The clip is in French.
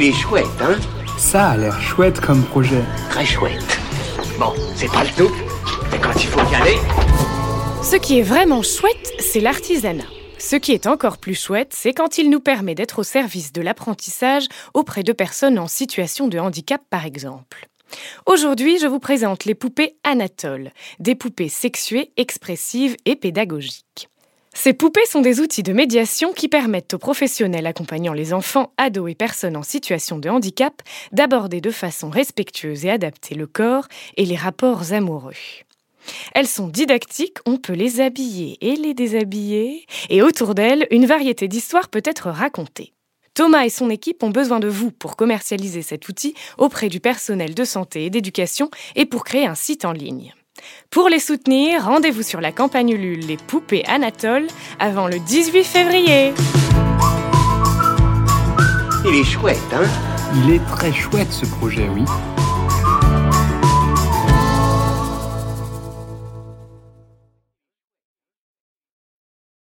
Il est chouette, hein Ça a l'air chouette comme projet. Très chouette. Bon, c'est pas le tout, mais quand il faut y aller... Ce qui est vraiment chouette, c'est l'artisanat. Ce qui est encore plus chouette, c'est quand il nous permet d'être au service de l'apprentissage auprès de personnes en situation de handicap, par exemple. Aujourd'hui, je vous présente les poupées Anatole, des poupées sexuées, expressives et pédagogiques. Ces poupées sont des outils de médiation qui permettent aux professionnels accompagnant les enfants, ados et personnes en situation de handicap d'aborder de façon respectueuse et adaptée le corps et les rapports amoureux. Elles sont didactiques, on peut les habiller et les déshabiller, et autour d'elles, une variété d'histoires peut être racontée. Thomas et son équipe ont besoin de vous pour commercialiser cet outil auprès du personnel de santé et d'éducation et pour créer un site en ligne. Pour les soutenir, rendez-vous sur la campagne Ulule Les Poupées Anatole avant le 18 février. Il est chouette, hein? Il est très chouette ce projet, oui.